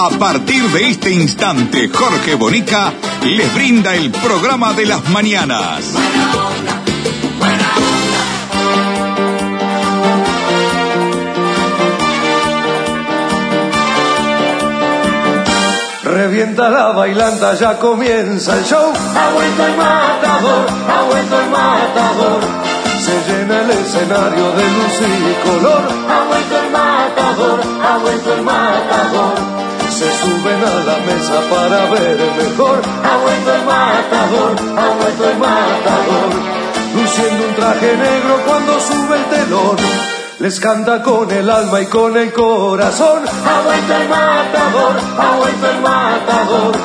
A partir de este instante, Jorge Bonica les brinda el programa de las mañanas. Buena onda, buena onda. Revienta la bailanta, ya comienza el show. Ha vuelto el matador, ha vuelto el matador. Se llena el escenario de luz y color. Ha vuelto el matador, ha vuelto el matador. Suben a la mesa para ver mejor. Ha vuelto el matador, ha vuelto el matador. Luciendo un traje negro cuando sube el telón. Les canta con el alma y con el corazón. Ha vuelto el matador, ha vuelto el matador.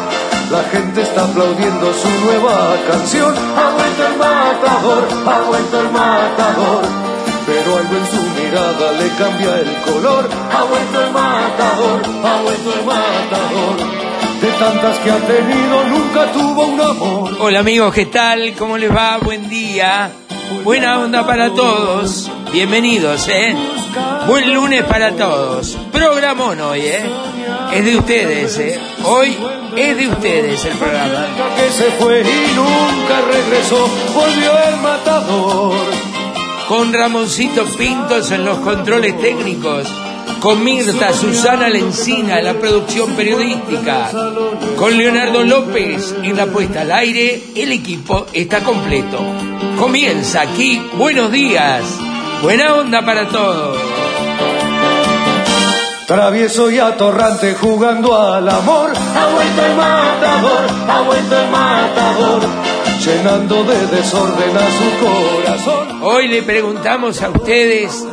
La gente está aplaudiendo su nueva canción. Ha vuelto el matador, ha vuelto el matador. Pero algo en su mirada le cambia el color. Ha vuelto el matador, ha vuelto el matador. De tantas que ha tenido, nunca tuvo un amor. Hola amigos, ¿qué tal? ¿Cómo les va? Buen día. Buena onda para todos. Bienvenidos, ¿eh? Buen lunes para todos. Programón hoy, ¿eh? Es de ustedes, ¿eh? Hoy es de ustedes el programa. que se fue y nunca regresó, volvió el matador. Con Ramoncito Pintos en los controles técnicos. Con Mirta Susana Lencina en la producción periodística. Con Leonardo López en la puesta al aire. El equipo está completo. Comienza aquí. Buenos días. Buena onda para todos. Travieso y atorrante jugando al amor. Ha vuelto el matador, ha vuelto el matador. Llenando de desorden a su corazón. Hoy le preguntamos a ustedes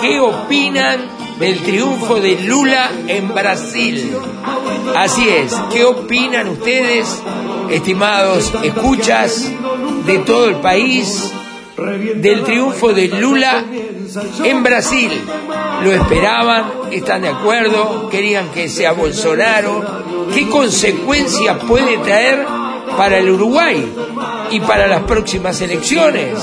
qué opinan del triunfo de Lula en Brasil. Así es, ¿qué opinan ustedes, estimados escuchas de todo el país, del triunfo de Lula en Brasil? ¿Lo esperaban? ¿Están de acuerdo? ¿Querían que sea Bolsonaro? ¿Qué consecuencias puede traer para el Uruguay y para las próximas elecciones?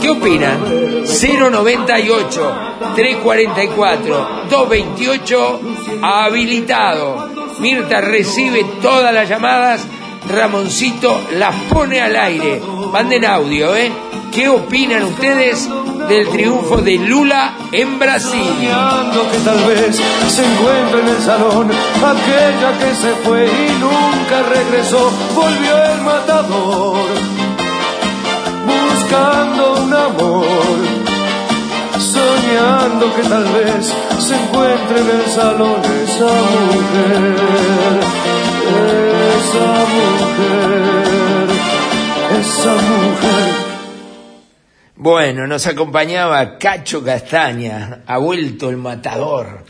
¿Qué opinan? 098 344 228 habilitado. Mirta recibe todas las llamadas, Ramoncito las pone al aire. Manden audio, ¿eh? ¿Qué opinan ustedes del triunfo de Lula en Brasil? Que tal vez se encuentra en el salón aquella que se fue y nunca regresó, volvió el matador buscando un amor, soñando que tal vez se encuentre en el salón esa mujer, esa mujer, esa mujer. Bueno, nos acompañaba Cacho Castaña, ha vuelto el matador.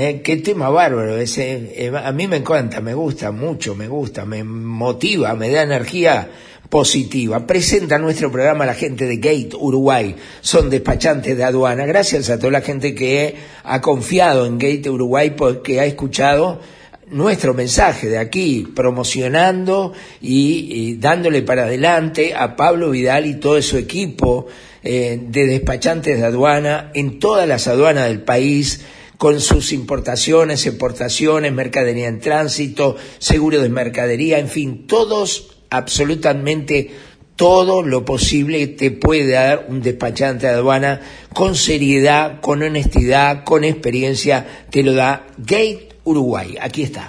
Eh, qué tema bárbaro ese. eh, a mí me encanta, me gusta mucho, me gusta, me motiva, me da energía positiva. Presenta nuestro programa la gente de Gate Uruguay, son despachantes de aduana. Gracias a toda la gente que ha confiado en Gate Uruguay porque ha escuchado nuestro mensaje de aquí, promocionando y, dándole para adelante a Pablo Vidal y todo su equipo eh, de despachantes de aduana en todas las aduanas del país con sus importaciones, exportaciones, mercadería en tránsito, seguro de mercadería, en fin, todos, absolutamente todo lo posible te puede dar un despachante de aduana con seriedad, con honestidad, con experiencia, te lo da Gate Uruguay. Aquí está.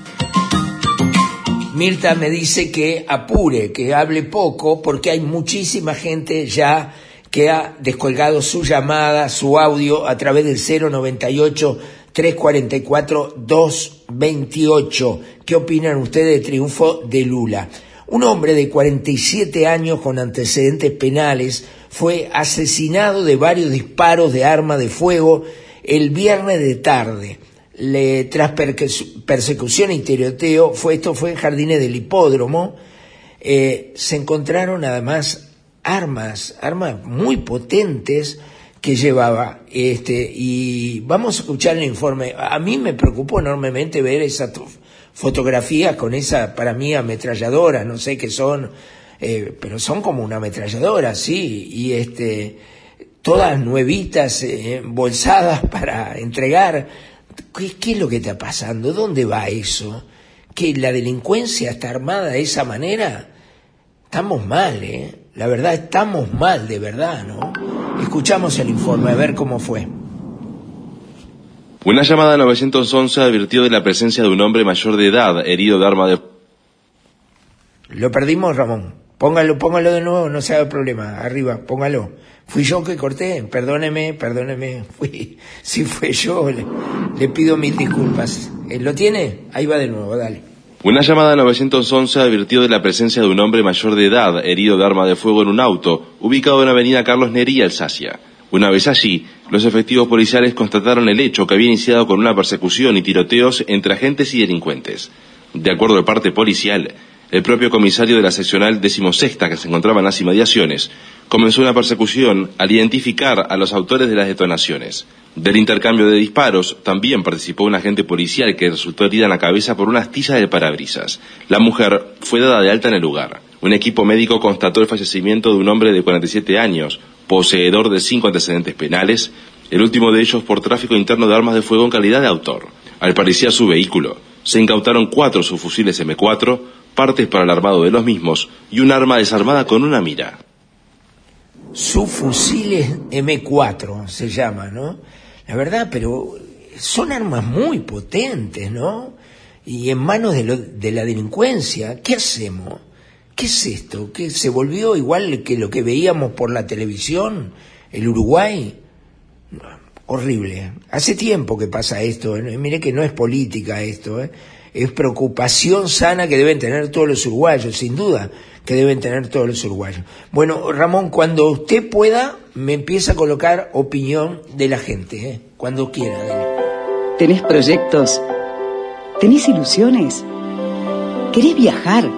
Mirta me dice que apure, que hable poco, porque hay muchísima gente ya que ha descolgado su llamada, su audio a través del 098 344 228. ¿Qué opinan ustedes del triunfo de Lula? Un hombre de 47 años con antecedentes penales fue asesinado de varios disparos de arma de fuego el viernes de tarde. Le, tras persecución y tiroteo, fue, esto fue en Jardines del Hipódromo, eh, se encontraron además armas, armas muy potentes que llevaba. Este, y vamos a escuchar el informe. A mí me preocupó enormemente ver esa fotografía con esa, para mí, ametralladora, no sé qué son, eh, pero son como una ametralladora, sí, y este, todas nuevitas, eh, bolsadas para entregar. ¿Qué, ¿Qué es lo que está pasando? ¿Dónde va eso? ¿Que la delincuencia está armada de esa manera? Estamos mal, ¿eh? La verdad, estamos mal, de verdad, ¿no? Escuchamos el informe, a ver cómo fue. Una llamada 911 advirtió de la presencia de un hombre mayor de edad herido de arma de... Lo perdimos, Ramón. Póngalo, póngalo de nuevo, no se haga problema. Arriba, póngalo. Fui yo que corté, perdóneme, perdóneme. Fui, si fue yo, le, pido mil disculpas. Eh, ¿Lo tiene? Ahí va de nuevo, dale. Una llamada 911 advirtió de la presencia de un hombre mayor de edad herido de arma de fuego en un auto, ubicado en Avenida Carlos Nería, Alsacia. Una vez allí, los efectivos policiales constataron el hecho que había iniciado con una persecución y tiroteos entre agentes y delincuentes. De acuerdo al parte policial, el propio comisario de la seccional decimosexta que se encontraba en las inmediaciones comenzó una persecución al identificar a los autores de las detonaciones. Del intercambio de disparos también participó un agente policial que resultó herida en la cabeza por una astilla de parabrisas. La mujer fue dada de alta en el lugar. Un equipo médico constató el fallecimiento de un hombre de 47 años, poseedor de cinco antecedentes penales, el último de ellos por tráfico interno de armas de fuego en calidad de autor. Al parecer su vehículo, se incautaron cuatro subfusiles M4, partes para el armado de los mismos y un arma desarmada con una mira. Subfusiles M4 se llama, ¿no? La verdad, pero son armas muy potentes, ¿no? Y en manos de, lo, de la delincuencia, ¿qué hacemos? ¿Qué es esto? ¿Qué se volvió igual que lo que veíamos por la televisión, el Uruguay? Horrible. Hace tiempo que pasa esto. ¿eh? Mire que no es política esto. ¿eh? Es preocupación sana que deben tener todos los uruguayos, sin duda que deben tener todos los uruguayos. Bueno, Ramón, cuando usted pueda, me empieza a colocar opinión de la gente, ¿eh? cuando quiera. ¿Tenés proyectos? ¿Tenés ilusiones? ¿Querés viajar?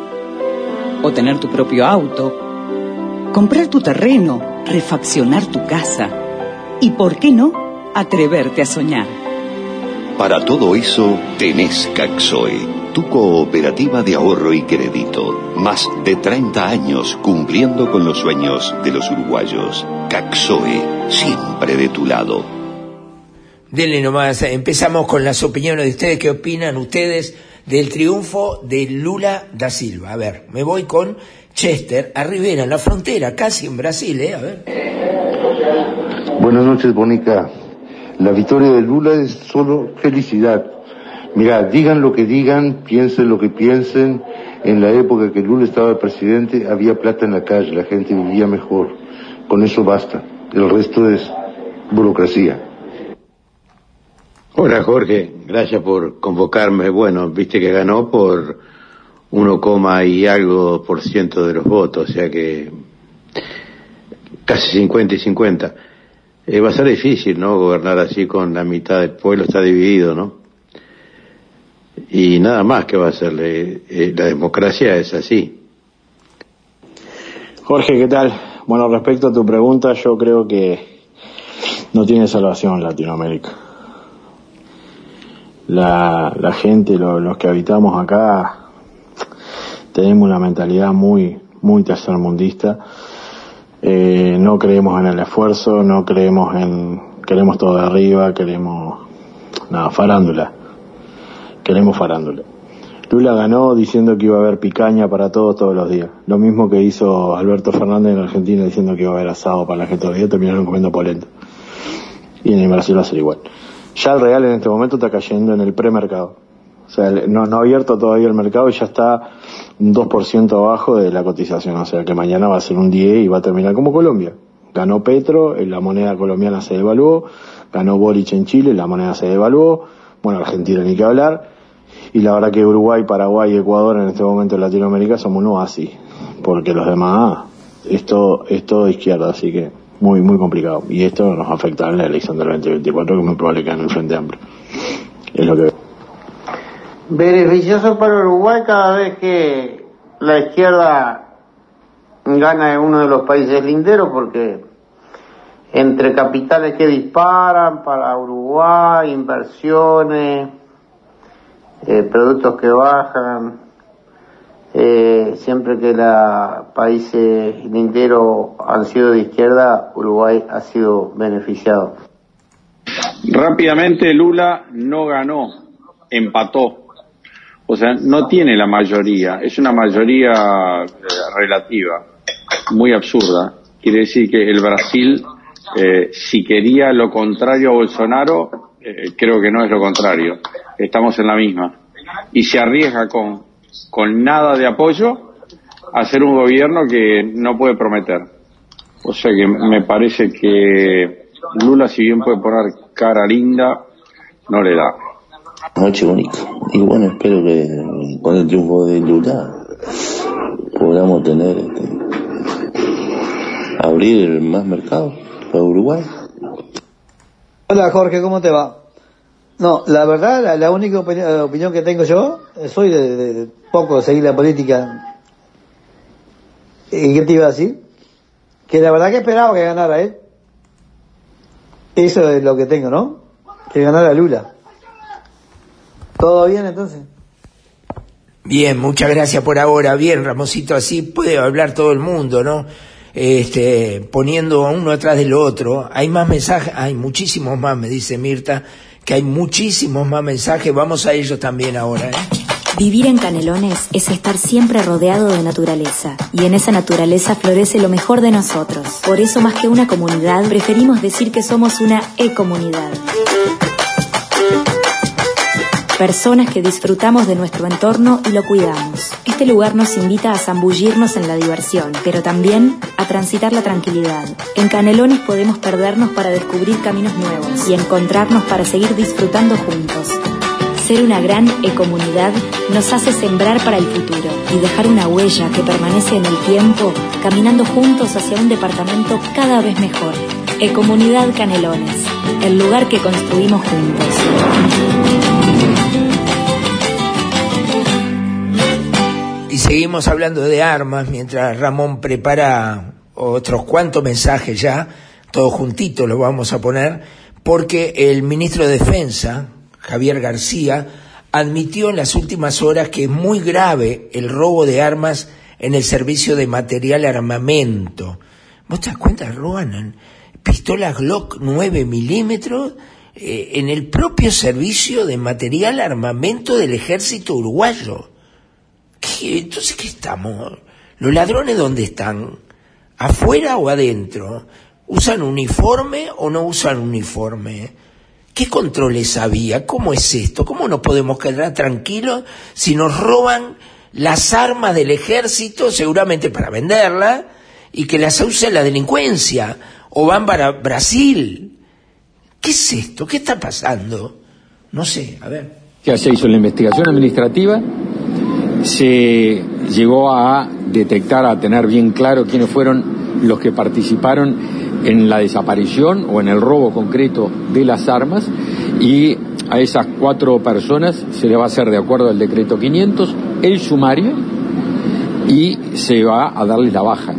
¿O tener tu propio auto? ¿Comprar tu terreno? ¿Refaccionar tu casa? ¿Y por qué no atreverte a soñar? Para todo eso tenés Caxoe tu cooperativa de ahorro y crédito. Más de 30 años cumpliendo con los sueños de los uruguayos. Caxoe, siempre de tu lado. Denle nomás, empezamos con las opiniones de ustedes. ¿Qué opinan ustedes del triunfo de Lula da Silva? A ver, me voy con Chester, a Rivera, en la frontera, casi en Brasil, ¿eh? A ver. Buenas noches, Bonica. La victoria de Lula es solo felicidad Mira, digan lo que digan, piensen lo que piensen, en la época que Lula estaba presidente había plata en la calle, la gente vivía mejor. Con eso basta. El resto es burocracia. Hola Jorge, gracias por convocarme. Bueno, viste que ganó por 1, y algo por ciento de los votos, o sea que casi 50 y 50. Eh, va a ser difícil, ¿no? Gobernar así con la mitad del pueblo está dividido, ¿no? y nada más que va a ser. Eh, la democracia es así. Jorge, ¿qué tal? Bueno, respecto a tu pregunta, yo creo que no tiene salvación Latinoamérica. La, la gente, los que habitamos acá, tenemos una mentalidad muy, muy tercermundista. Eh, no creemos en el esfuerzo, no creemos en, queremos todo de arriba, queremos, nada, farándula queremos farándula. Lula ganó diciendo que iba a haber picaña para todos todos los días. Lo mismo que hizo Alberto Fernández en Argentina diciendo que iba a haber asado para la gente todos los días, terminaron comiendo polenta. Y en Brasil va a ser igual. Ya el real en este momento está cayendo en el premercado. O sea, no, no ha abierto todavía el mercado y ya está un 2% abajo de la cotización. O sea, que mañana va a ser un 10 y va a terminar como Colombia. Ganó Petro, la moneda colombiana se devaluó, ganó Boric en Chile, la moneda se devaluó, bueno, Argentina ni que hablar, y la verdad que Uruguay, Paraguay y Ecuador en este momento en Latinoamérica somos un así, porque los demás es todo, es todo izquierda, así que muy, muy complicado. Y esto nos afecta en la elección del 2024, que muy probable que en el Frente Amplio. Es lo que. Beneficioso para Uruguay cada vez que la izquierda gana en uno de los países linderos, porque entre capitales que disparan para Uruguay, inversiones, eh, productos que bajan, eh, siempre que los países linderos han sido de izquierda, Uruguay ha sido beneficiado. Rápidamente Lula no ganó, empató. O sea, no tiene la mayoría, es una mayoría eh, relativa, muy absurda. Quiere decir que el Brasil, eh, si quería lo contrario a Bolsonaro, eh, creo que no es lo contrario. Estamos en la misma. Y se arriesga con, con nada de apoyo a hacer un gobierno que no puede prometer. O sea que me parece que Lula, si bien puede poner cara linda, no le da. Noche bonita. Y bueno, espero que con el triunfo de Lula podamos tener, este, abrir más mercados para Uruguay. Hola Jorge, ¿cómo te va? No, la verdad, la, única opinión, eh, opinión que tengo yo, eh, soy de, de- de poco seguir la política. ¿Y qué te iba a decir? Que la verdad que esperaba que ganara él. Eso es lo que tengo, ¿no? Que ganara Lula. ¿Todo bien entonces? Bien, muchas gracias por ahora. Bien, Ramosito, así puede hablar todo el mundo, ¿no? Este, poniendo a uno atrás del otro. Hay más mensajes, hay muchísimos más, me dice Mirta, que hay muchísimos más mensajes. Vamos a ellos también ahora, ¿eh? Vivir en Canelones es estar siempre rodeado de naturaleza, y en esa naturaleza florece lo mejor de nosotros. Por eso, más que una comunidad, preferimos decir que somos una e-comunidad. Personas que disfrutamos de nuestro entorno y lo cuidamos. Este lugar nos invita a zambullirnos en la diversión, pero también a transitar la tranquilidad. En Canelones podemos perdernos para descubrir caminos nuevos y encontrarnos para seguir disfrutando juntos. Ser una gran ecomunidad nos hace sembrar para el futuro y dejar una huella que permanece en el tiempo, caminando juntos hacia un departamento cada vez mejor. Ecomunidad Canelones, el lugar que construimos juntos. Y seguimos hablando de armas mientras Ramón prepara otros cuantos mensajes ya, todos juntitos los vamos a poner, porque el ministro de Defensa, Javier García, admitió en las últimas horas que es muy grave el robo de armas en el servicio de material armamento. ¿Vos te das cuenta? Roban pistolas Glock 9 milímetros eh, en el propio servicio de material armamento del ejército uruguayo. Entonces, ¿qué estamos? ¿Los ladrones dónde están? ¿Afuera o adentro? ¿Usan uniforme o no usan uniforme? ¿Qué controles había? ¿Cómo es esto? ¿Cómo nos podemos quedar tranquilos si nos roban las armas del ejército, seguramente para venderlas, y que las use la delincuencia? ¿O van para Brasil? ¿Qué es esto? ¿Qué está pasando? No sé, a ver. Ya se hizo la investigación administrativa, se llegó a detectar, a tener bien claro quiénes fueron los que participaron en la desaparición o en el robo concreto de las armas y a esas cuatro personas se le va a hacer de acuerdo al decreto 500 el sumario y se va a darle la baja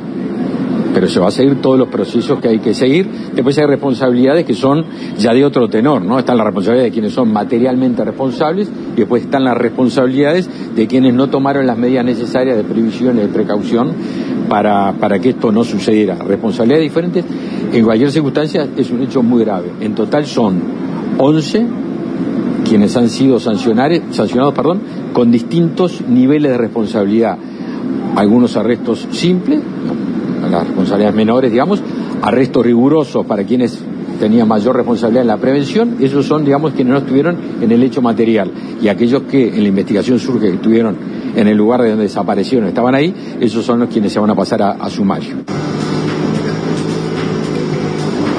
pero se va a seguir todos los procesos que hay que seguir. Después hay responsabilidades que son ya de otro tenor, ¿no? Están las responsabilidades de quienes son materialmente responsables y después están las responsabilidades de quienes no tomaron las medidas necesarias de previsión y de precaución para, para que esto no sucediera. Responsabilidades diferentes, en cualquier circunstancia es un hecho muy grave. En total son 11 quienes han sido sancionados perdón, con distintos niveles de responsabilidad. Algunos arrestos simples, las responsabilidades menores, digamos, arrestos rigurosos para quienes tenían mayor responsabilidad en la prevención, esos son, digamos, quienes no estuvieron en el hecho material. Y aquellos que en la investigación surge que estuvieron en el lugar de donde desaparecieron, estaban ahí, esos son los quienes se van a pasar a, a sumario.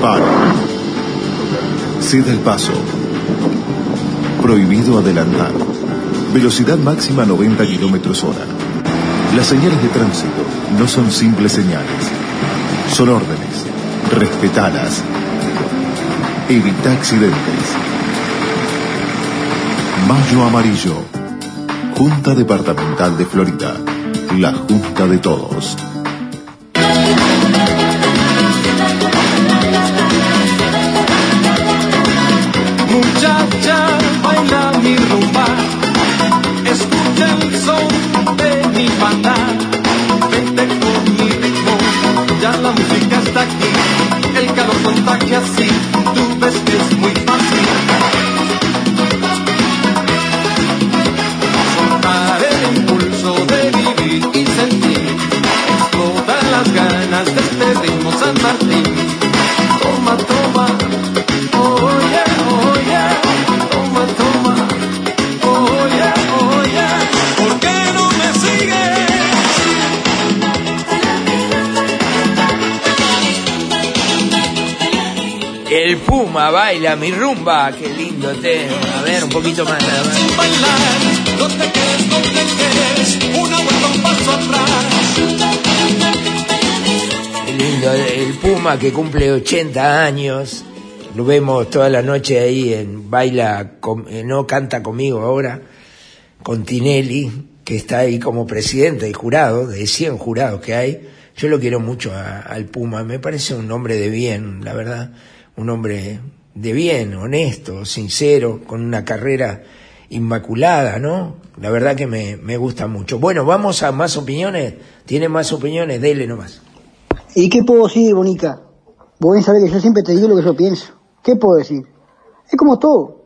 Pare. Ceda el paso. Prohibido adelantar. Velocidad máxima 90 kilómetros hora. Las señales de tránsito no son simples señales. Son órdenes. Respetalas. Evita accidentes. Mayo Amarillo. Junta Departamental de Florida. La Junta de Todos. Baila mi rumba, qué lindo tema. A ver, un poquito más nada más. Bailar, no te quedes, no te quedes, una vuelta, un paso atrás. Qué lindo, el Puma que cumple 80 años. Lo vemos toda la noche ahí en Baila, eh, no canta conmigo ahora, con Tinelli, que está ahí como presidente y jurado, de 100 jurados que hay. Yo lo quiero mucho a- al Puma, me parece un hombre de bien, la verdad, un hombre de bien, honesto, sincero, con una carrera inmaculada, ¿no? La verdad que me, me gusta mucho. Bueno, vamos a más opiniones. ¿Tiene más opiniones? Dele nomás. ¿Y qué puedo decir, Bonica? Vos sabés que yo siempre te digo lo que yo pienso. ¿Qué puedo decir? Es como todo.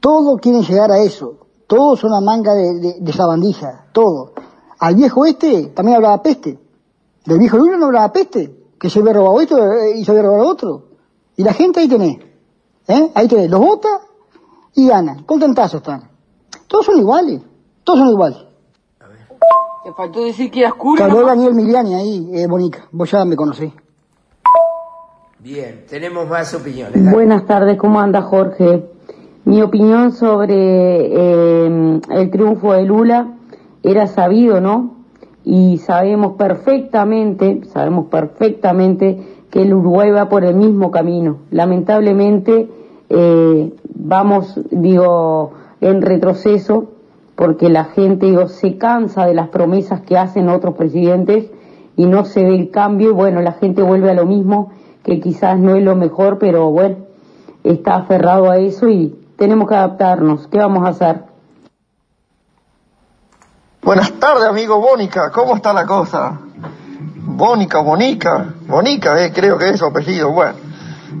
Todos quieren llegar a eso. Todos son una manga de, de, de sabandija. Todo. Al viejo este también hablaba peste. Del viejo Lula no hablaba peste. Que se había robado esto eh, y se había robado otro. Y la gente ahí tenés. ¿Eh? Ahí tenés. Los vota y ganan. Contentazos están. Todos son iguales. Todos son iguales. Te faltó decir que eras culo. Te habló Daniel Miliani ahí, eh, Bonica. Vos ya me conocés. Bien, tenemos más opiniones. Dale. Buenas tardes, ¿cómo anda Jorge? Mi opinión sobre eh, el triunfo de Lula era sabido, ¿no? Y sabemos perfectamente, sabemos perfectamente que el Uruguay va por el mismo camino. Lamentablemente eh, vamos, digo, en retroceso porque la gente, digo, se cansa de las promesas que hacen otros presidentes y no se ve el cambio y bueno, la gente vuelve a lo mismo que quizás no es lo mejor, pero bueno, está aferrado a eso y tenemos que adaptarnos. ¿Qué vamos a hacer? Buenas tardes, amigo Bónica. ¿Cómo está la cosa? Bónica, Bonica. Bonica, eh, creo que es su apellido. Bueno,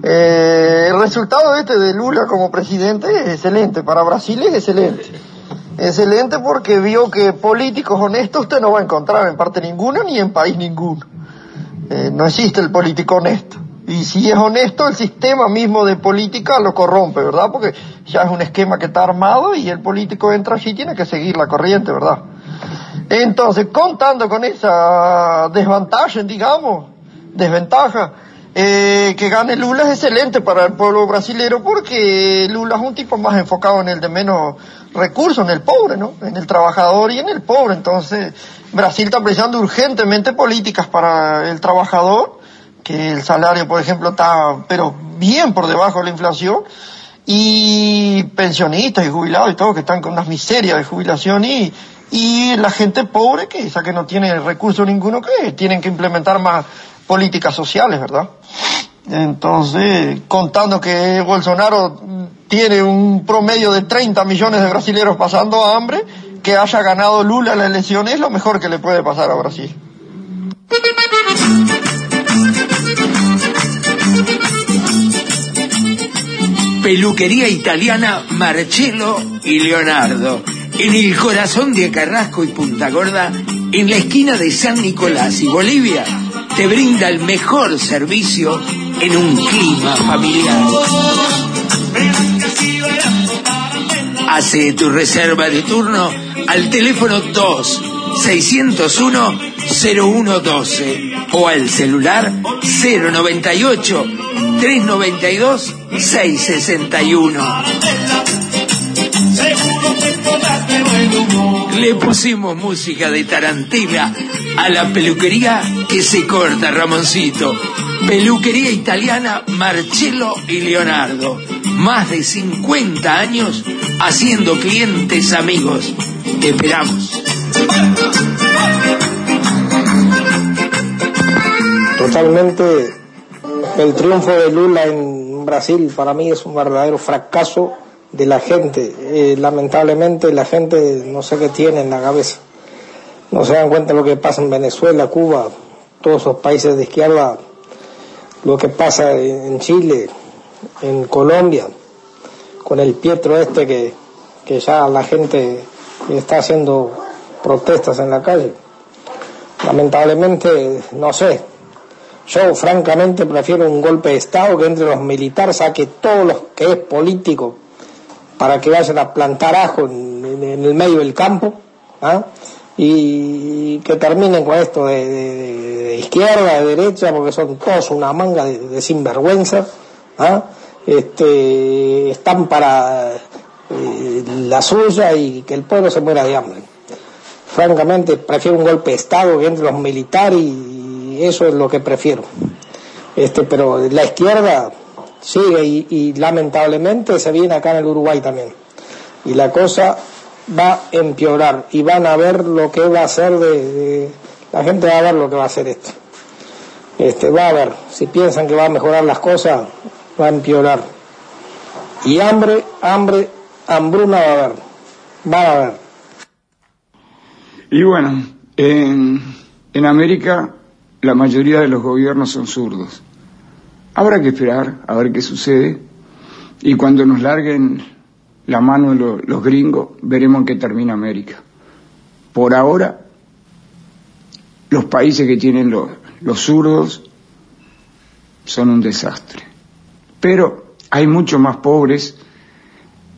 eh, el resultado este de Lula como presidente es excelente. Para Brasil es excelente. Excelente porque vio que políticos honestos usted no va a encontrar en parte ninguna ni en país ninguno. Eh, no existe el político honesto. Y si es honesto, el sistema mismo de política lo corrompe, ¿verdad? Porque ya es un esquema que está armado y el político entra allí y tiene que seguir la corriente, ¿verdad? Entonces, contando con esa desventaja, digamos, desventaja, eh, que gane Lula es excelente para el pueblo brasilero porque Lula es un tipo más enfocado en el de menos recursos, en el pobre, ¿no? En el trabajador y en el pobre. Entonces, Brasil está precisando urgentemente políticas para el trabajador, que el salario, por ejemplo, está, pero bien por debajo de la inflación, y pensionistas y jubilados y todo que están con unas miserias de jubilación y, y la gente pobre que esa que no tiene recurso ninguno que tienen que implementar más políticas sociales, ¿verdad? Entonces, contando que Bolsonaro tiene un promedio de 30 millones de brasileños pasando hambre, que haya ganado Lula la elección es lo mejor que le puede pasar a Brasil. Peluquería italiana Marcello y Leonardo. En el corazón de Carrasco y Punta Gorda, en la esquina de San Nicolás y Bolivia, te brinda el mejor servicio en un clima familiar. Hace tu reserva de turno al teléfono 2 601 0112 o al celular 098 392 661. Le pusimos música de Tarantela a la peluquería que se corta, Ramoncito. Peluquería italiana Marcello y Leonardo. Más de 50 años haciendo clientes amigos. Esperamos. Totalmente el triunfo de Lula en Brasil para mí es un verdadero fracaso de la gente. Eh, lamentablemente la gente no sé qué tiene en la cabeza. No se dan cuenta lo que pasa en Venezuela, Cuba, todos esos países de izquierda, lo que pasa en Chile, en Colombia, con el Pietro este que, que ya la gente está haciendo protestas en la calle. Lamentablemente, no sé, yo francamente prefiero un golpe de Estado que entre los militares saque todo lo que es político para que vayan a plantar ajo en, el medio del campo ¿ah? y que terminen con esto de, izquierda, de derecha, porque son todos una manga de, sinvergüenza. ¿ah? Este, están para eh, la suya y que el pueblo se muera de hambre. Francamente, prefiero un golpe de Estado que entre los militares y eso es lo que prefiero. Este, pero la izquierda sigue y, lamentablemente se viene acá en el Uruguay también. Y la cosa va a empeorar y van a ver lo que va a hacer de, la gente va a ver lo que va a hacer esto. Este, va a ver, si piensan que va a mejorar las cosas, va a empeorar. Y hambre, hambre, hambruna va a haber, va a haber. Y bueno, en, en América la mayoría de los gobiernos son zurdos. Habrá que esperar a ver qué sucede y cuando nos larguen la mano los gringos veremos en qué termina América. Por ahora, los países que tienen los, los zurdos son un desastre. Pero hay muchos más pobres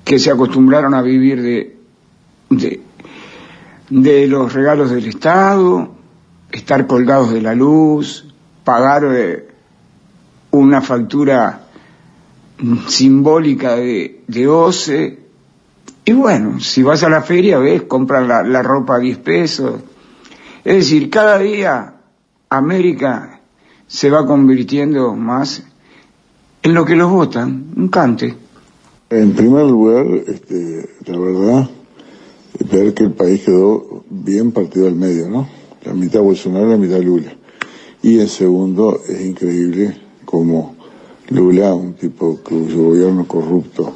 que se acostumbraron a vivir de, de, de los regalos del Estado, estar colgados de la luz, pagar eh, una factura simbólica de, de OCE. Y bueno, si vas a la feria, ves, compras la, la ropa a 10 pesos. Es decir, cada día América se va convirtiendo más en lo que los votan, un cante. En primer lugar, este, la verdad, ver que el país quedó bien partido al medio, ¿no? La mitad Bolsonaro, la mitad Lula. Y en segundo, es increíble como Lula, un tipo cuyo gobierno corrupto,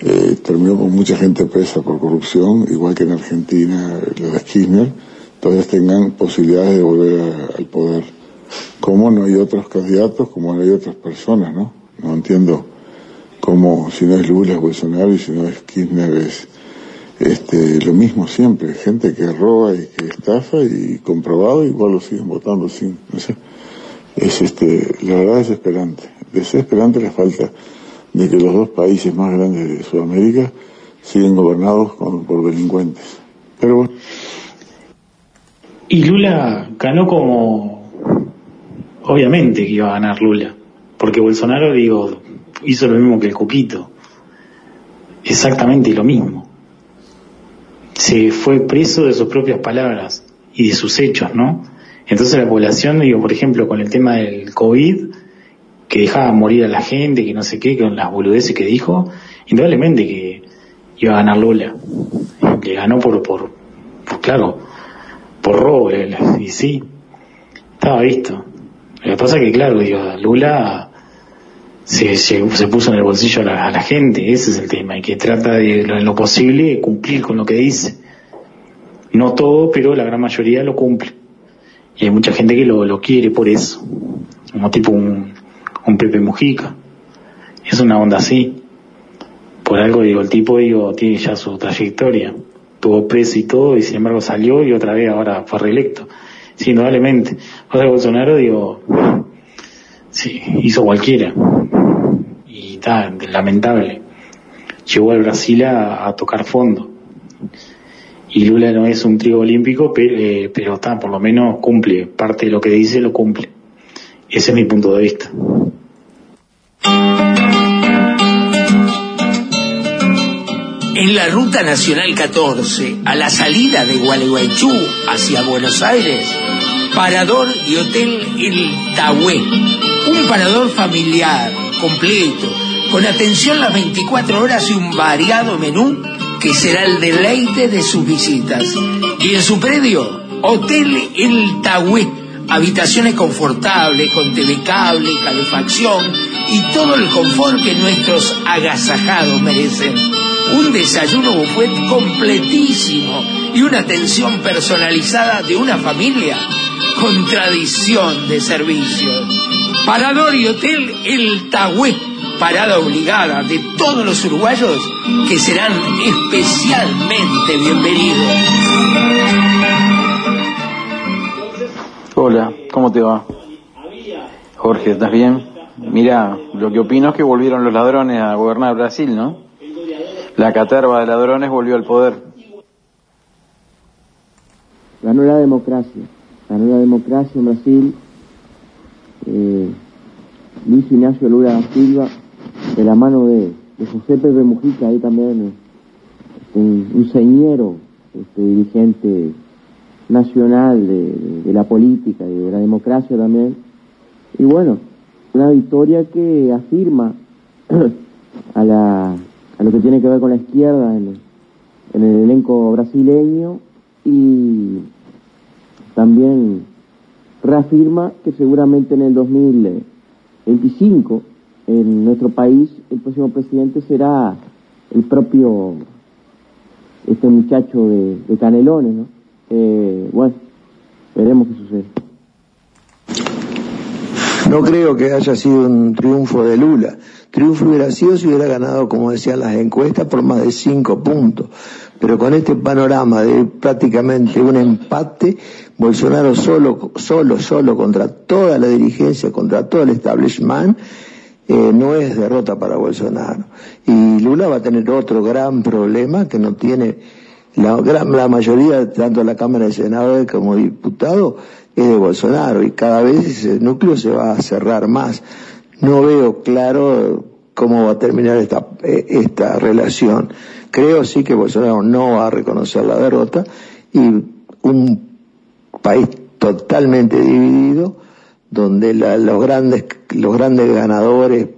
eh, terminó con mucha gente presa por corrupción, igual que en Argentina, los de Kirchner, todavía tengan posibilidades de volver al poder. ¿Cómo no hay otros candidatos, como no hay otras personas, no? No entiendo cómo, si no es Lula es Bolsonaro y si no es Kirchner es este, lo mismo siempre, gente que roba y que estafa y comprobado, igual lo siguen votando sin, no sé es este, la verdad desesperante. Desesperante la falta de que los dos países más grandes de Sudamérica siguen gobernados por delincuentes. Pero bueno. Y Lula ganó como, obviamente que iba a ganar Lula, porque Bolsonaro, digo, hizo lo mismo que el Cuquito, exactamente lo mismo. Se fue preso de sus propias palabras y de sus hechos, ¿no? Entonces la población, digo, por ejemplo, con el tema del COVID, que dejaba morir a la gente, que no sé qué, con las boludeces que dijo, indudablemente que iba a ganar Lula. Le ganó por, por, claro, por robo, y sí, estaba visto. Lo que pasa es que, claro, digo, Lula se, se, puso en el bolsillo a la, gente, ese es el tema, y que trata de, en lo posible, cumplir con lo que dice. No todo, pero la gran mayoría lo cumple. Y hay mucha gente que lo, lo quiere por eso, como tipo un, un Pepe Mujica. Es una onda así. Por algo digo, el tipo digo, tiene ya su trayectoria. Tuvo preso y todo, y sin embargo salió y otra vez ahora fue reelecto. Sí, indudablemente. O sea, Bolsonaro, digo, sí, hizo cualquiera. Y está, lamentable. Llegó al Brasil a, a tocar fondo y Lula no es un trigo olímpico, eh, pero, está, por lo menos cumple, parte de lo que dice lo cumple. Ese es mi punto de vista. En la Ruta Nacional 14, a la salida de Gualeguaychú hacia Buenos Aires, Parador y Hotel El Tahué. Un parador familiar, completo, con atención las 24 horas y un variado menú que será el deleite de sus visitas. Y en su predio, Hotel El Tahué. Habitaciones confortables, con telecable, calefacción y todo el confort que nuestros agasajados merecen. Un desayuno buffet completísimo y una atención personalizada de una familia con tradición de servicios. Parador y Hotel El Tahué, parada obligada de todos los uruguayos que serán especialmente bienvenidos. Hola, ¿cómo te va? Jorge, ¿estás bien? Mira, lo que opino es que volvieron los ladrones a gobernar Brasil, ¿no? La caterva de ladrones volvió al poder. Ganó la democracia, ganó la democracia en Brasil. Eh, Luis Ignacio Lula da Silva, de la mano de, de José Pepe Mujica, ahí también este, un señero este, dirigente nacional de, de la política y de la democracia también. Y bueno, una victoria que afirma a, la, a lo que tiene que ver con la izquierda en, en el elenco brasileño y también reafirma que seguramente en el 2025 en nuestro país el próximo presidente será el propio este muchacho de, Canelones, ¿no? Eh, bueno, veremos qué sucede. No creo que haya sido un triunfo de Lula. Triunfo hubiera sido si hubiera ganado, como decían las encuestas, por más de cinco puntos. Pero con este panorama de prácticamente un empate, Bolsonaro solo, solo, solo contra toda la dirigencia, contra todo el establishment, eh, no es derrota para Bolsonaro. Y Lula va a tener otro gran problema que no tiene la, gran, la mayoría, tanto la Cámara de Senadores como diputados, es de Bolsonaro y cada vez ese núcleo se va a cerrar más. No veo claro cómo va a terminar esta, eh, esta relación. Creo sí que Bolsonaro no va a reconocer la derrota y un país totalmente dividido donde la, los grandes los grandes ganadores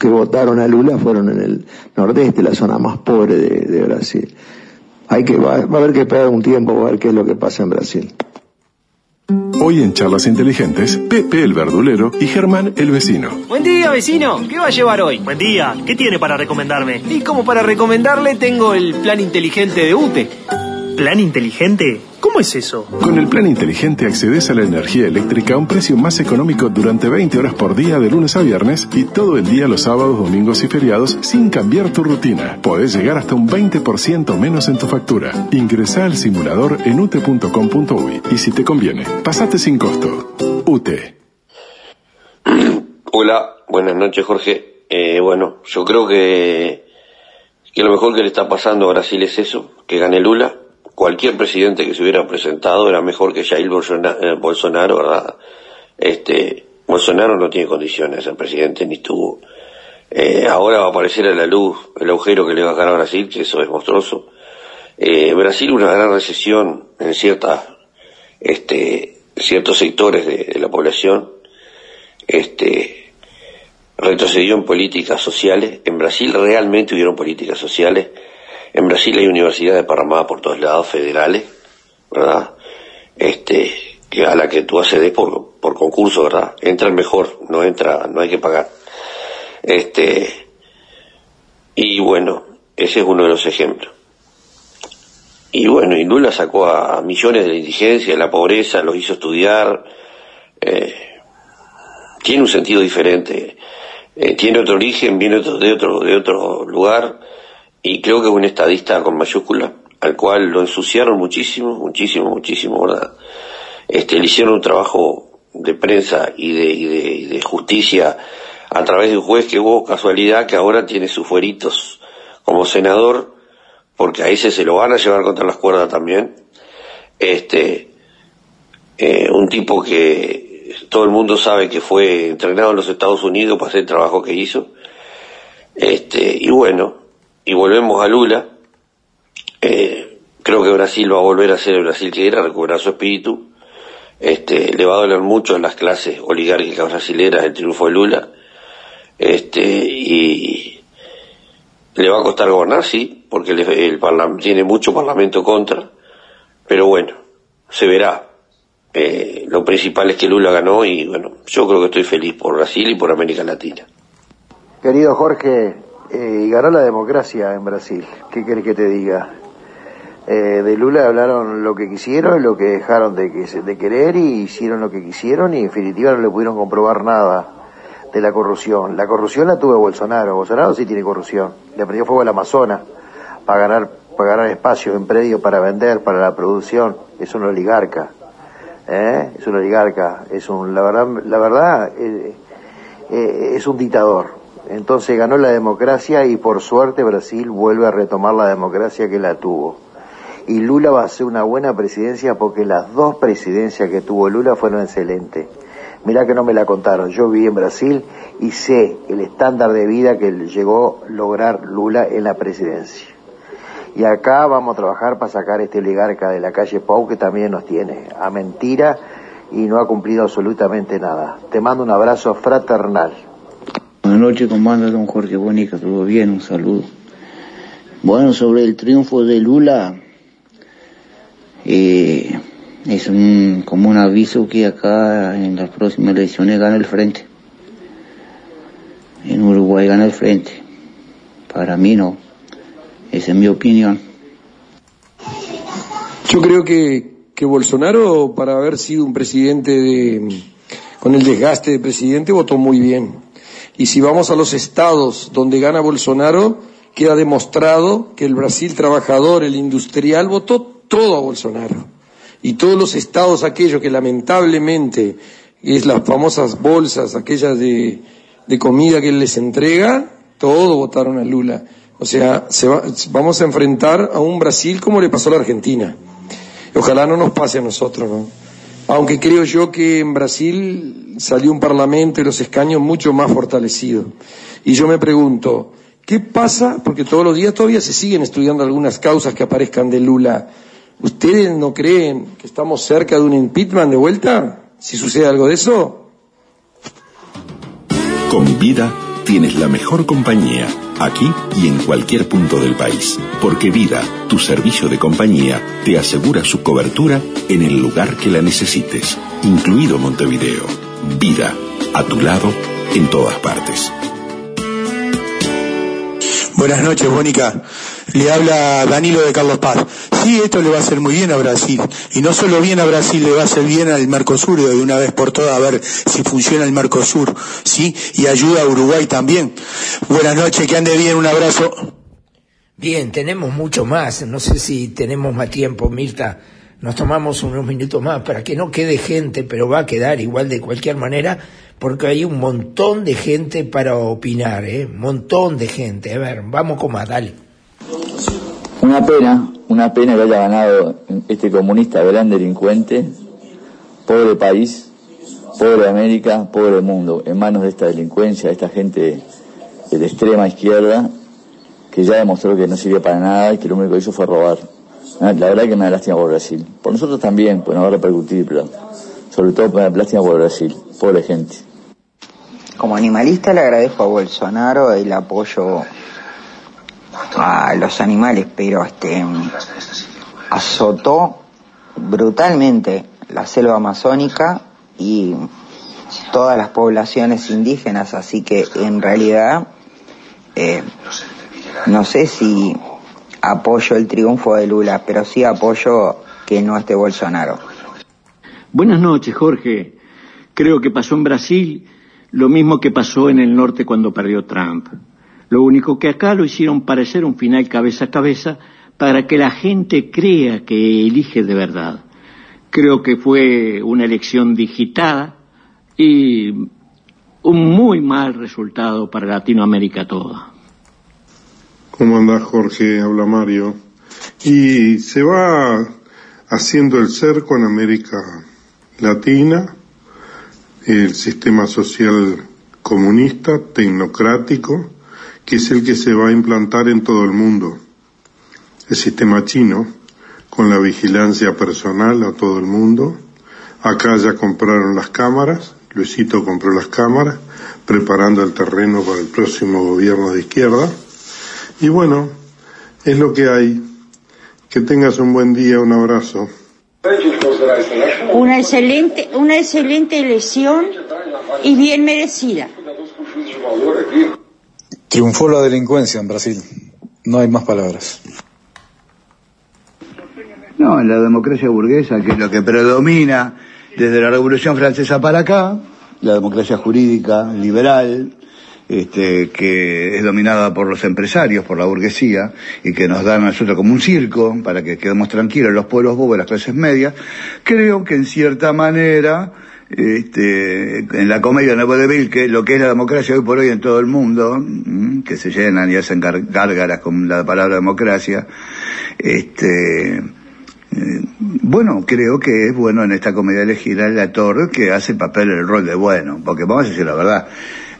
que votaron a Lula fueron en el nordeste, la zona más pobre de, de Brasil. Hay que va, va a haber que esperar un tiempo para ver qué es lo que pasa en Brasil. Hoy en Charlas Inteligentes, Pepe el verdulero y Germán el vecino. Buen día, vecino. ¿Qué va a llevar hoy? Buen día. ¿Qué tiene para recomendarme? Y como para recomendarle, tengo el plan inteligente de UTE. ¿Plan inteligente? ¿Cómo es eso? Con el plan inteligente accedes a la energía eléctrica a un precio más económico durante 20 horas por día de lunes a viernes y todo el día los sábados, domingos y feriados sin cambiar tu rutina. Podés llegar hasta un 20% menos en tu factura. Ingresa al simulador en ute.com.uy y si te conviene, pasate sin costo. UTE. Hola, buenas noches Jorge. Eh, bueno, yo creo que, que lo mejor que le está pasando a Brasil es eso, que gane Lula cualquier presidente que se hubiera presentado era mejor que Jair eh, Bolsonaro, ¿verdad? Este, Bolsonaro no tiene condiciones de ser presidente, ni tuvo. Eh, ahora va a aparecer a la luz el agujero que le va a ganar a Brasil, que eso es monstruoso. Eh, Brasil una gran recesión en ciertas, este, ciertos sectores de, de la población, este, retrocedió en políticas sociales. En Brasil realmente hubieron políticas sociales en Brasil hay universidades parramadas por todos lados, federales, ¿verdad? Este, que a la que tú accedes por, por concurso, ¿verdad? Entra el mejor, no entra, no hay que pagar. Este, y bueno, ese es uno de los ejemplos. Y bueno, y Lula sacó a, millones de la indigencia, de la pobreza, los hizo estudiar, eh, tiene un sentido diferente, eh, tiene otro origen, viene otro, de otro, de otro lugar, y creo que un estadista con mayúscula, al cual lo ensuciaron muchísimo, muchísimo, muchísimo, ¿verdad? Este, le hicieron un trabajo de prensa y de, y de, y de justicia a través de un juez que hubo casualidad que ahora tiene sus fueritos como senador, porque a ese se lo van a llevar contra las cuerdas también. Este, eh, un tipo que todo el mundo sabe que fue entrenado en los Estados Unidos para hacer el trabajo que hizo. Este, y bueno, y volvemos a Lula. Eh, creo que Brasil va a volver a ser el Brasil que era, recuperar su espíritu. Este, le va a doler mucho a las clases oligárquicas brasileras el triunfo de Lula. Este, y le va a costar gobernar, sí, porque el, el tiene mucho parlamento contra, pero bueno, se verá. Eh, lo principal es que Lula ganó y bueno, yo creo que estoy feliz por Brasil y por América Latina. Querido Jorge, eh, ganó la democracia en Brasil. ¿Qué querés que te diga? Eh, de Lula hablaron lo que quisieron, lo que dejaron de, de querer y hicieron lo que quisieron y en definitiva no le pudieron comprobar nada de la corrupción. La corrupción la tuvo Bolsonaro. Bolsonaro sí tiene corrupción. Le prendió fuego al Amazonas para ganar, para ganar espacios en predios para vender, para la producción. Es un oligarca. ¿eh? Es un oligarca. Es un, la verdad, la verdad eh, eh, es un dictador. Entonces ganó la democracia y por suerte Brasil vuelve a retomar la democracia que la tuvo. Y Lula va a ser una buena presidencia porque las dos presidencias que tuvo Lula fueron excelentes. Mirá que no me la contaron, yo viví en Brasil y sé el estándar de vida que llegó a lograr Lula en la presidencia. Y acá vamos a trabajar para sacar este oligarca de la calle Pau que también nos tiene a mentira y no ha cumplido absolutamente nada. Te mando un abrazo fraternal. Buenas noches, comando don Jorge Bonica, todo bien, un saludo. Bueno, sobre el triunfo de Lula, eh, es un, como un aviso que acá en las próximas elecciones gana el frente. En Uruguay gana el frente. Para mí no. Esa es mi opinión. Yo creo que, que Bolsonaro, para haber sido un presidente de, con el desgaste de presidente, votó muy bien. Y si vamos a los estados donde gana Bolsonaro, queda demostrado que el Brasil trabajador, el industrial, votó todo a Bolsonaro. Y todos los estados aquellos que lamentablemente es las famosas bolsas, aquellas de, de comida que él les entrega, todo votaron a Lula. O sea, se vamos a enfrentar a un Brasil como le pasó a la Argentina. Ojalá no nos pase a nosotros, ¿no? Aunque creo yo que en Brasil salió un parlamento y los escaños mucho más fortalecidos. Y yo me pregunto, ¿qué pasa? Porque todos los días todavía se siguen estudiando algunas causas que aparezcan de Lula. ¿Ustedes no creen que estamos cerca de un impeachment de vuelta? Si sucede algo de eso. Con vida tienes la mejor compañía, aquí y en cualquier punto del país. Porque Vida, tu servicio de compañía, te asegura su cobertura en el lugar que la necesites, incluido Montevideo. Vida, a tu lado, en todas partes. Buenas noches, Mónica. Le habla Danilo de Carlos Paz. Sí, esto le va a hacer muy bien a Brasil. Y no solo bien a Brasil, le va a hacer bien al Mercosur de una vez por todas a ver si funciona el Mercosur. ¿Sí? Y ayuda a Uruguay también. Buenas noches, que ande bien, un abrazo. Bien, tenemos mucho más. No sé si tenemos más tiempo, Mirta. Nos tomamos unos minutos más para que no quede gente, pero va a quedar igual de cualquier manera porque hay un montón de gente para opinar, ¿eh? Montón de gente. A ver, vamos con más, dale. Una pena, una pena que haya ganado este comunista gran delincuente, pobre país, pobre América, pobre mundo, en manos de esta delincuencia, de esta gente de la extrema izquierda, que ya demostró que no sirve para nada y que lo único que hizo fue robar. La verdad que me da lástima por Brasil. Por nosotros también, pues no va a repercutir, sobre todo me da lástima por Brasil, pobre gente. Como animalista le agradezco a Bolsonaro el apoyo a los animales, pero este azotó brutalmente la selva amazónica y todas las poblaciones indígenas, así que en realidad eh, no sé si apoyo el triunfo de Lula, pero sí apoyo que no esté Bolsonaro. Buenas noches, Jorge. Creo que pasó en Brasil lo mismo que pasó en el norte cuando perdió Trump. Lo único que acá lo hicieron parecer un final cabeza a cabeza para que la gente crea que elige de verdad. Creo que fue una elección digitada y un muy mal resultado para Latinoamérica toda. ¿Cómo andás, Jorge? Habla Mario. Y se va haciendo el cerco en América Latina el sistema social comunista, tecnocrático, que es el que se va a implantar en todo el mundo. El sistema chino, con la vigilancia personal a todo el mundo. Acá ya compraron las cámaras, Luisito compró las cámaras, preparando el terreno para el próximo gobierno de izquierda. Y bueno, es lo que hay. Que tengas un buen día, un abrazo. Una excelente, una excelente elección y bien merecida. Triunfó la delincuencia en Brasil. No hay más palabras. No, en la democracia burguesa, que es lo que predomina desde la Revolución Francesa para acá, la democracia jurídica liberal, este, que es dominada por los empresarios, por la burguesía, y que nos dan a nosotros como un circo para que quedemos tranquilos los pueblos bobos, las clases medias, creo que en cierta manera, este, en la comedia de Vaudeville, que lo que es la democracia hoy por hoy en todo el mundo, que se llenan y hacen gárgaras con la palabra democracia, este, eh, bueno, creo que es bueno en esta comedia elegir a la torre que hace el papel, el rol de bueno, porque vamos a decir la verdad,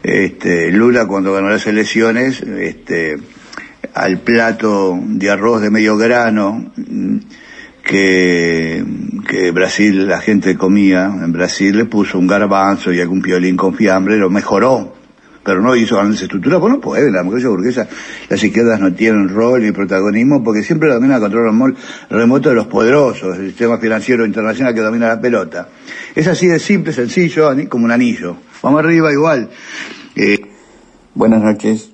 este, Lula cuando ganó las elecciones, este, al plato de arroz de medio grano que, que Brasil, la gente comía en Brasil, le puso un garbanzo y algún piolín con fiambre, lo mejoró pero no hizo grandes estructuras, pues no puede, la democracia burguesa, las izquierdas no tienen rol ni protagonismo porque siempre domina el control remoto de los poderosos, el sistema financiero internacional que domina la pelota. Es así de simple, sencillo, como un anillo. Vamos arriba igual. Eh, Buenas noches.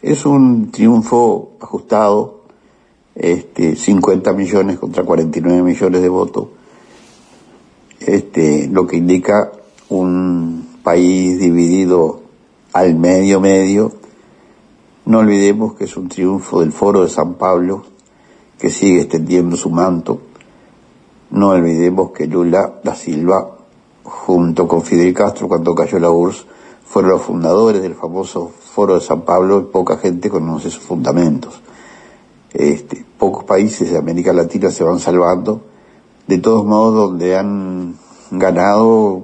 Es un triunfo ajustado, este, 50 millones contra 49 millones de votos, este, lo que indica un país dividido al medio medio. No olvidemos que es un triunfo del Foro de San Pablo, que sigue extendiendo su manto. No olvidemos que Lula da Silva, junto con Fidel Castro, cuando cayó la URSS, fueron los fundadores del famoso Foro de San Pablo y poca gente conoce sus fundamentos. Este, pocos países de América Latina se van salvando. De todos modos, donde han ganado,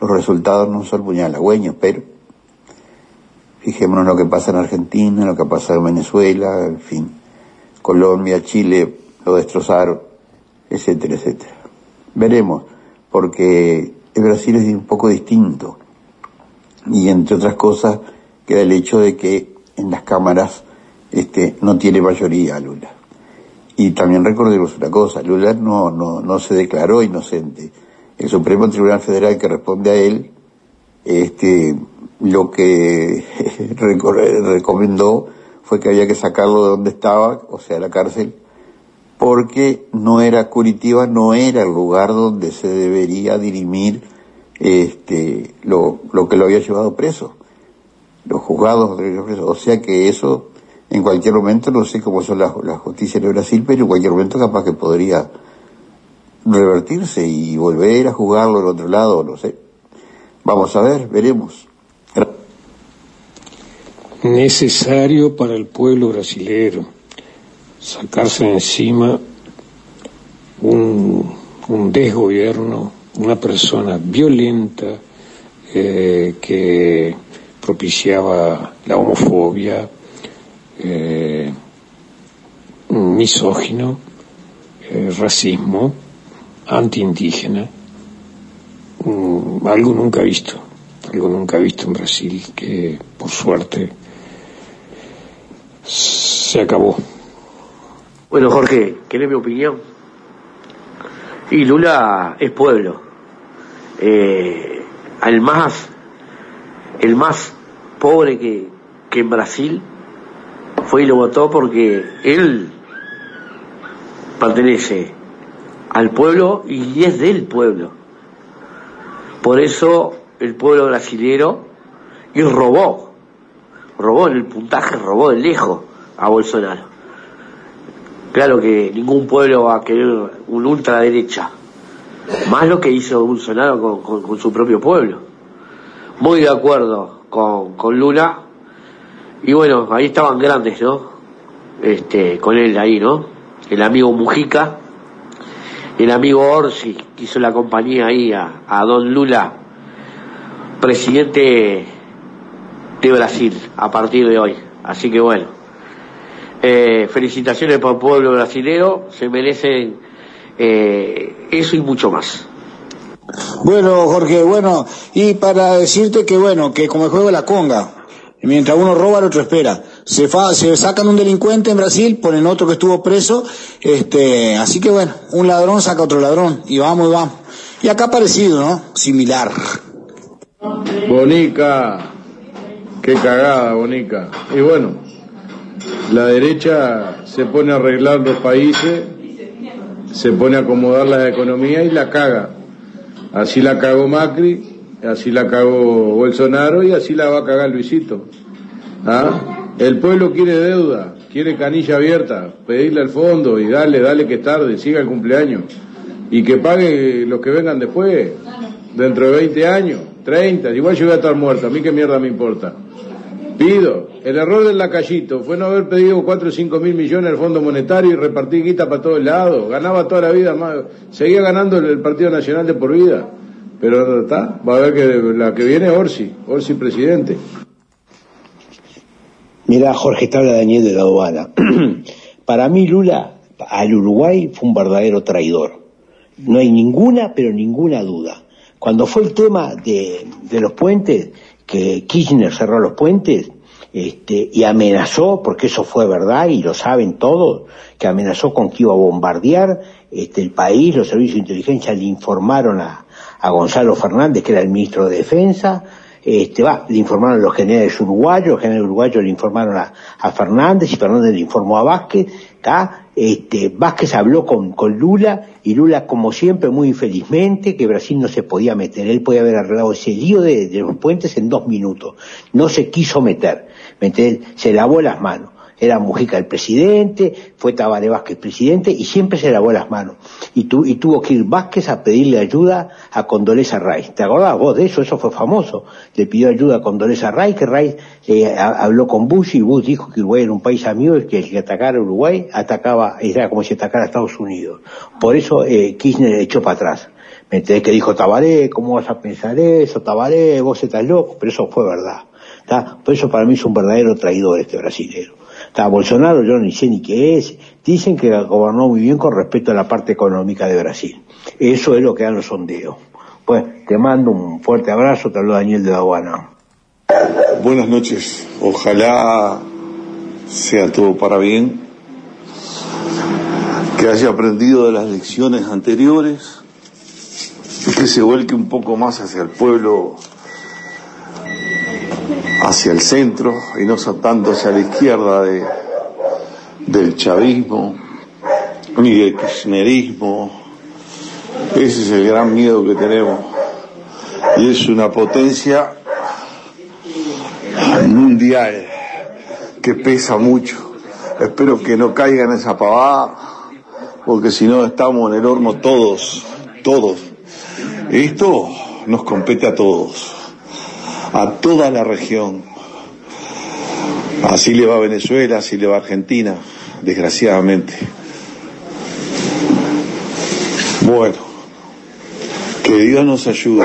los resultados no son muy halagüeños, pero Fijémonos lo que pasa en Argentina, en lo que pasa en Venezuela, en fin. Colombia, Chile lo destrozaron, etcétera, etcétera. Veremos, porque el Brasil es un poco distinto. Y entre otras cosas, queda el hecho de que en las cámaras este, no tiene mayoría Lula. Y también recordemos una cosa, Lula no, no, no se declaró inocente. El Supremo Tribunal Federal que responde a él, este, lo que recomendó fue que había que sacarlo de donde estaba, o sea, la cárcel, porque no era Curitiba, no era el lugar donde se debería dirimir este, lo, lo que lo había llevado preso, los juzgados preso. O sea que eso, en cualquier momento, no sé cómo son las, justicias de Brasil, pero en cualquier momento capaz que podría revertirse y volver a jugarlo en otro lado, no sé. Vamos a ver, veremos necesario para el pueblo brasilero sacarse encima un, desgobierno, una persona violenta eh, que propiciaba la homofobia, eh, misógino, eh, racismo, antiindígena, mm, algo nunca visto, algo nunca visto en Brasil que por suerte se acabó. Bueno, Jorge, ¿querés mi opinión? Y Lula es pueblo. Eh, al más, el más pobre que, que en Brasil fue y lo votó porque él pertenece al pueblo y es del pueblo. Por eso el pueblo brasilero y robó robó en el puntaje, robó de lejos a Bolsonaro. Claro que ningún pueblo va a querer un ultraderecha, más lo que hizo Bolsonaro con, su propio pueblo. Muy de acuerdo con, con Lula, y bueno, ahí estaban grandes, ¿no? Este, con él ahí, ¿no? El amigo Mujica, el amigo Orsi, que hizo la compañía ahí a, Don Lula presidente de Brasil a partir de hoy. Así que bueno, eh, felicitaciones para el pueblo brasileño, se merecen eh, eso y mucho más. Bueno, Jorge, bueno, y para decirte que bueno, que como el juego de la conga, mientras uno roba, el otro espera. Se, fa, se sacan un delincuente en Brasil, ponen otro que estuvo preso, este, así que bueno, un ladrón saca otro ladrón, y vamos, y vamos. Y acá parecido, ¿no? Similar. Bonica, qué cagada, Bonica. Y bueno, la derecha se pone a arreglar los países, se pone a acomodar la economía y la caga. Así la cagó Macri, así la cagó Bolsonaro y así la va a cagar Luisito. ¿Ah? El pueblo quiere deuda, quiere canilla abierta, pedirle al fondo y dale, dale que es tarde, siga el cumpleaños. Y que pague los que vengan después, dentro de 20 años, 30, igual yo voy a estar muerto, a mí qué mierda me importa. Pido, el error del lacayito fue no haber pedido 4 o 5 mil millones al Fondo Monetario y repartir guita para todos lados. Ganaba toda la vida, más, seguía ganando el Partido Nacional de por vida. Pero está, va a ver que la que viene Orsi, Orsi presidente. Mira, Jorge, está habla Daniel de la aduana. Para mí Lula al Uruguay fue un verdadero traidor. No hay ninguna, pero ninguna duda. Cuando fue el tema de, de los puentes, que Kirchner cerró los puentes, este, y amenazó, porque eso fue verdad y lo saben todos, que amenazó con que iba a bombardear este, el país, los servicios de inteligencia le informaron a, a Gonzalo Fernández, que era el ministro de Defensa, este, va, le informaron los generales uruguayos, los generales uruguayos le informaron a, a Fernández y Fernández le informó a Vázquez, ¿tá? Este, Vázquez habló con, con Lula y Lula, como siempre, muy infelizmente, que Brasil no se podía meter. Él podía haber arreglado ese lío de, de los puentes en dos minutos. No se quiso meter. ¿Me? Se lavó las manos. Era Mujica el presidente, fue Tabaré Vázquez presidente y siempre se lavó las manos. Y, tu, y tuvo que ir Vázquez a pedirle ayuda a Condoleza Rice. ¿Te acordás vos de eso? Eso fue famoso. Le pidió ayuda a Condoleza Rice, que Rice eh, habló con Bush y Bush dijo que Uruguay era un país amigo y que que atacara Uruguay atacaba, era como si atacara a Estados Unidos. Por eso eh, Kirchner echó para atrás. ¿Me entendés? Que dijo Tabaré, ¿cómo vas a pensar eso? Tabaré, vos estás loco, pero eso fue verdad. ¿tá? Por eso para mí es un verdadero traidor este brasilero. Está Bolsonaro, yo ni sé ni qué es. Dicen que gobernó muy bien con respecto a la parte económica de Brasil. Eso es lo que dan los sondeos. Pues te mando un fuerte abrazo, te hablo Daniel de la Aduana. Buenas noches. Ojalá sea todo para bien. Que haya aprendido de las lecciones anteriores. Y que se vuelque un poco más hacia el pueblo hacia el centro y no tanto hacia la izquierda de, del chavismo ni del kirchnerismo. Ese es el gran miedo que tenemos. Y es una potencia mundial que pesa mucho. Espero que no caiga en esa pavada, porque si no estamos en el horno todos, todos. Esto nos compete a todos a toda la región. Así le va a Venezuela, así le va a Argentina, desgraciadamente. Bueno, que Dios nos ayude.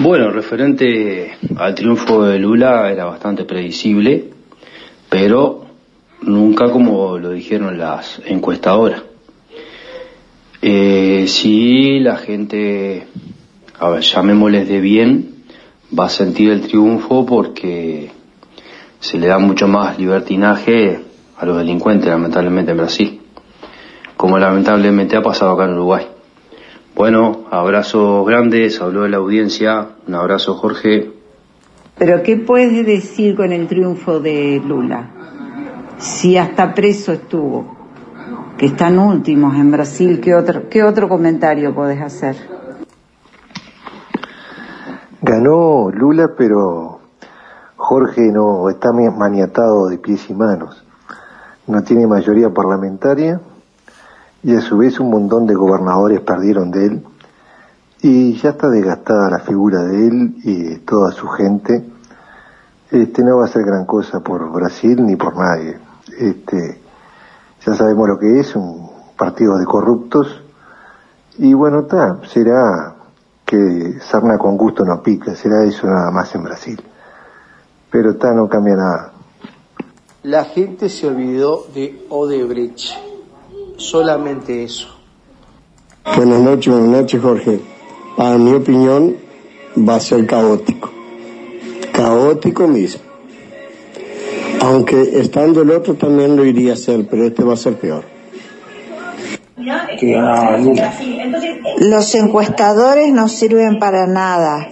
Bueno, referente al triunfo de Lula era bastante predecible, pero nunca como lo dijeron las encuestadoras. Eh, si la gente, a ver, llamémosles de bien, va a sentir el triunfo porque se le da mucho más libertinaje a los delincuentes, lamentablemente en Brasil, como lamentablemente ha pasado acá en Uruguay. Bueno, abrazos grandes, habló de la audiencia, un abrazo Jorge. Pero ¿qué puedes decir con el triunfo de Lula? Si hasta preso estuvo, que están últimos en Brasil, ¿qué otro, qué otro comentario podés hacer? Ganó Lula, pero Jorge no está maniatado de pies y manos. No tiene mayoría parlamentaria y a su vez un montón de gobernadores perdieron de él y ya está desgastada la figura de él y toda su gente. Este no va a ser gran cosa por Brasil ni por nadie. Este ya sabemos lo que es un partido de corruptos y bueno, está, será que sarna con gusto no pica, será eso nada más en Brasil. Pero está, no cambia nada. La gente se olvidó de Odebrecht, solamente eso. Buenas noches, buenas noches Jorge. Para mi opinión va a ser caótico, caótico mismo. Aunque estando el otro también lo iría a ser, pero este va a ser peor. Los encuestadores no sirven para nada.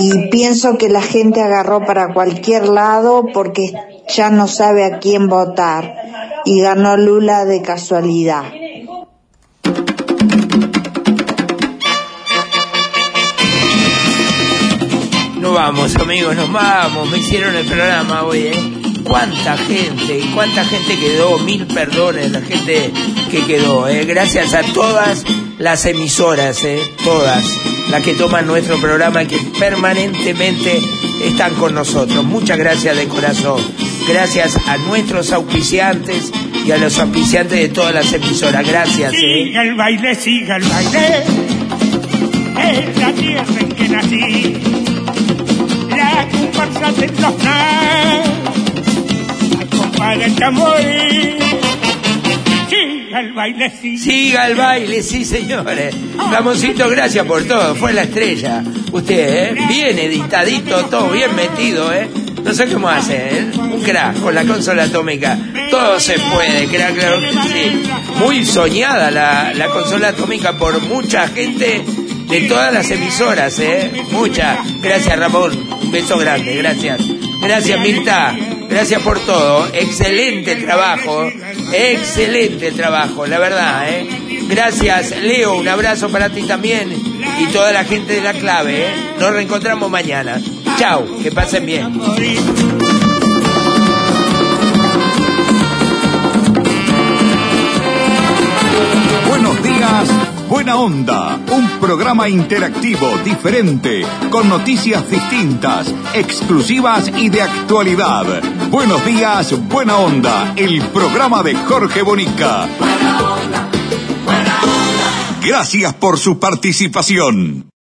Y pienso que la gente agarró para cualquier lado porque ya no sabe a quién votar. Y ganó Lula de casualidad. Nos vamos, amigos, nos vamos. Me hicieron el programa hoy, ¿eh? cuánta gente, y cuánta gente quedó, mil perdones la gente que quedó, ¿eh? gracias a todas las emisoras, ¿eh? todas las que toman nuestro programa y que permanentemente están con nosotros. Muchas gracias de corazón. Gracias a nuestros auspiciantes y a los auspiciantes de todas las emisoras. Gracias. ¿eh? Siga el baile, siga el baile. Es la tierra en que nací. La comparsa de los para el Siga el baile, sí. Siga el baile, sí, señores. Ramoncito, gracias por todo. Fue la estrella. Usted, ¿eh? Bien editadito, todo bien metido, ¿eh? No sé cómo hace, ¿eh? Un crack con la consola atómica. Todo se puede, crack, claro. Muy soñada la, la consola atómica por mucha gente de todas las emisoras, ¿eh? Muchas. Gracias, Ramón. Un beso grande, gracias. Gracias, Mirta. Gracias por todo. Excelente trabajo. Excelente trabajo, la verdad, ¿eh? Gracias, Leo. Un abrazo para ti también y toda la gente de la clave, ¿eh? Nos reencontramos mañana. Chao, que pasen bien. Buenos días Buena Onda, un programa interactivo, diferente, con noticias distintas, exclusivas y de actualidad. Buenos días, Buena Onda, el programa de Jorge Bonica. Gracias por su participación.